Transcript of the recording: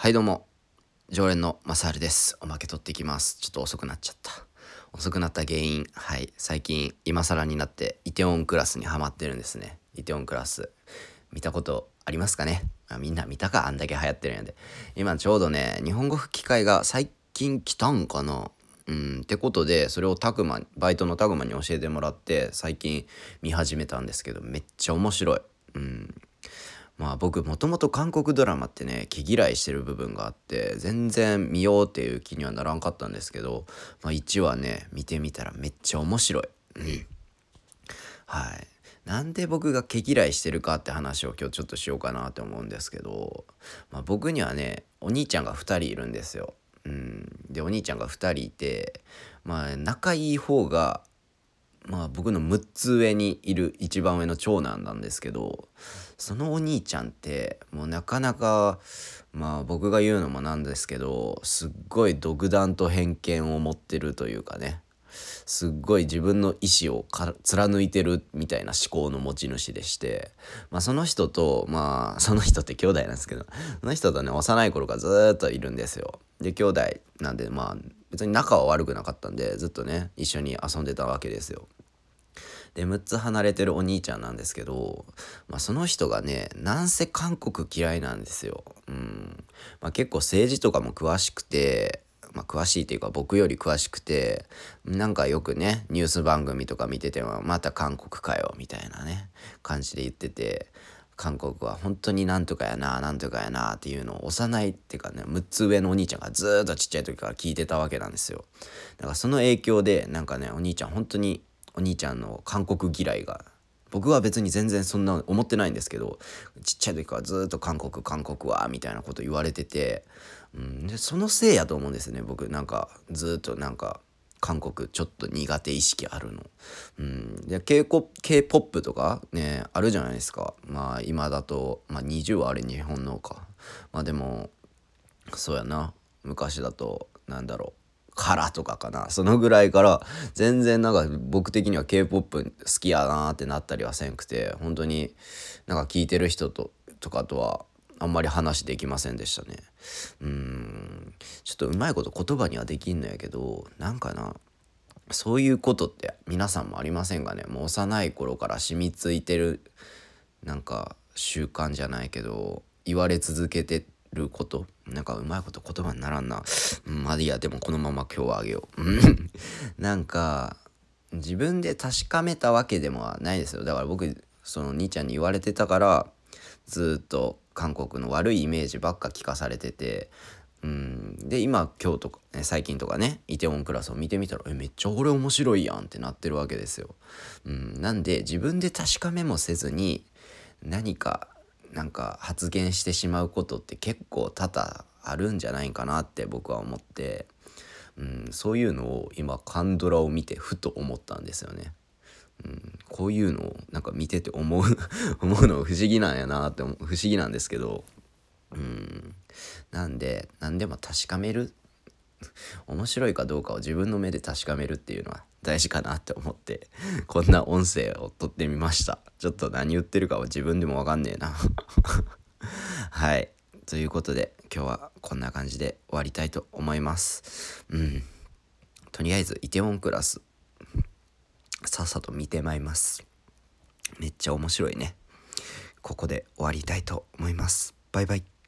はいどうも。常連のマサールです。おまけ取ってきます。ちょっと遅くなっちゃった。遅くなった原因。はい。最近今更になってイテオンクラスにハマってるんですね。イテオンクラス。見たことありますかね、まあ、みんな見たか？あんだけ流行ってるんやで。今ちょうどね日本語吹き替えが最近来たんかな？うん。ってことでそれをタグマバイトのタグマに教えてもらって最近見始めたんですけどめっちゃ面白い。うん。まあ僕もともと韓国ドラマってね毛嫌いしてる部分があって全然見ようっていう気にはならんかったんですけど、まあ、1話ね見てみたらめっちゃ面白い。うん、はい。なんで僕が毛嫌いしてるかって話を今日ちょっとしようかなって思うんですけど、まあ、僕にはねお兄ちゃんが2人いるんですよ。うん、でお兄ちゃんが2人いてまあ仲いい方がまあ僕の6つ上にいる一番上の長男なんですけどそのお兄ちゃんってもうなかなかまあ僕が言うのもなんですけどすっごい独断と偏見を持ってるというかね。すっごい自分の意思を貫いてるみたいな思考の持ち主でして、まあ、その人とまあその人って兄弟なんですけどその人とね幼い頃からずっといるんですよ。で兄弟なんでまあ別に仲は悪くなかったんでずっとね一緒に遊んでたわけですよ。で6つ離れてるお兄ちゃんなんですけど、まあ、その人がねなんせ韓国嫌いなんですよ。うんまあ、結構政治とかも詳しくてまあ、詳しいというか僕より詳しくてなんかよくねニュース番組とか見ててもまた韓国かよみたいなね感じで言ってて韓国は本当になんとかやななんとかやなっていうのを幼いっていうかね6つ上のお兄ちゃんがずっとちっちゃい時から聞いてたわけなんですよ。だからその影響でなんかねお兄ちゃん本当にお兄ちゃんの韓国嫌いが僕は別に全然そんな思ってないんですけどちっちゃい時からずっと韓国韓国はみたいなこと言われてて、うん、でそのせいやと思うんですね僕。なんかずっとなんか韓国ちょっと苦手意識あるの。うん、で K-POP とかねあるじゃないですか。まあ今だと、まあ、20はあれ日本のか。まあでもそうやな。昔だとなんだろう。からとかかな。そのぐらいから全然なんか僕的には K-POP 好きやなってなったりはせんくて本当になんか聞いてる人ととかとはあんまり話できませんでしたね。うん。ちょっとうまいこと言葉にはできんのやけどなんかなそういうことって皆さんもありませんがね。もう幼い頃から染みついてるなんか習慣じゃないけど言われ続けてることなんかうまいこと言葉にならんな。うん、まあいいや、でもこのまま今日はあげよう。なんか、自分で確かめたわけでもないですよ。だから僕、その兄ちゃんに言われてたから、ずっと韓国の悪いイメージばっか聞かされてて、うん、で今今日とか、ね、最近とかねイテウォンクラスを見てみたらえめっちゃ俺面白いやんってなってるわけですよ。うん、なんで自分で確かめもせずに何かなんか発言してしまうことって結構多々あるんじゃないかなって僕は思って、うん、そういうのを今カンドラを見てふと思ったんですよね。うん、こういうのをなんか見てて思う 思うの不思議なんやなって不思議なんですけど、うん、なんで何でも確かめる 面白いかどうかを自分の目で確かめるっていうのは大事かなって思ってこんな音声を撮ってみました。ちょっと何言ってるかは自分でもわかんねえな。はい。ということで今日はこんな感じで終わりたいと思います。うん。とりあえずイテウォンクラスさっさと見てまいります。めっちゃ面白いね。ここで終わりたいと思います。バイバイ。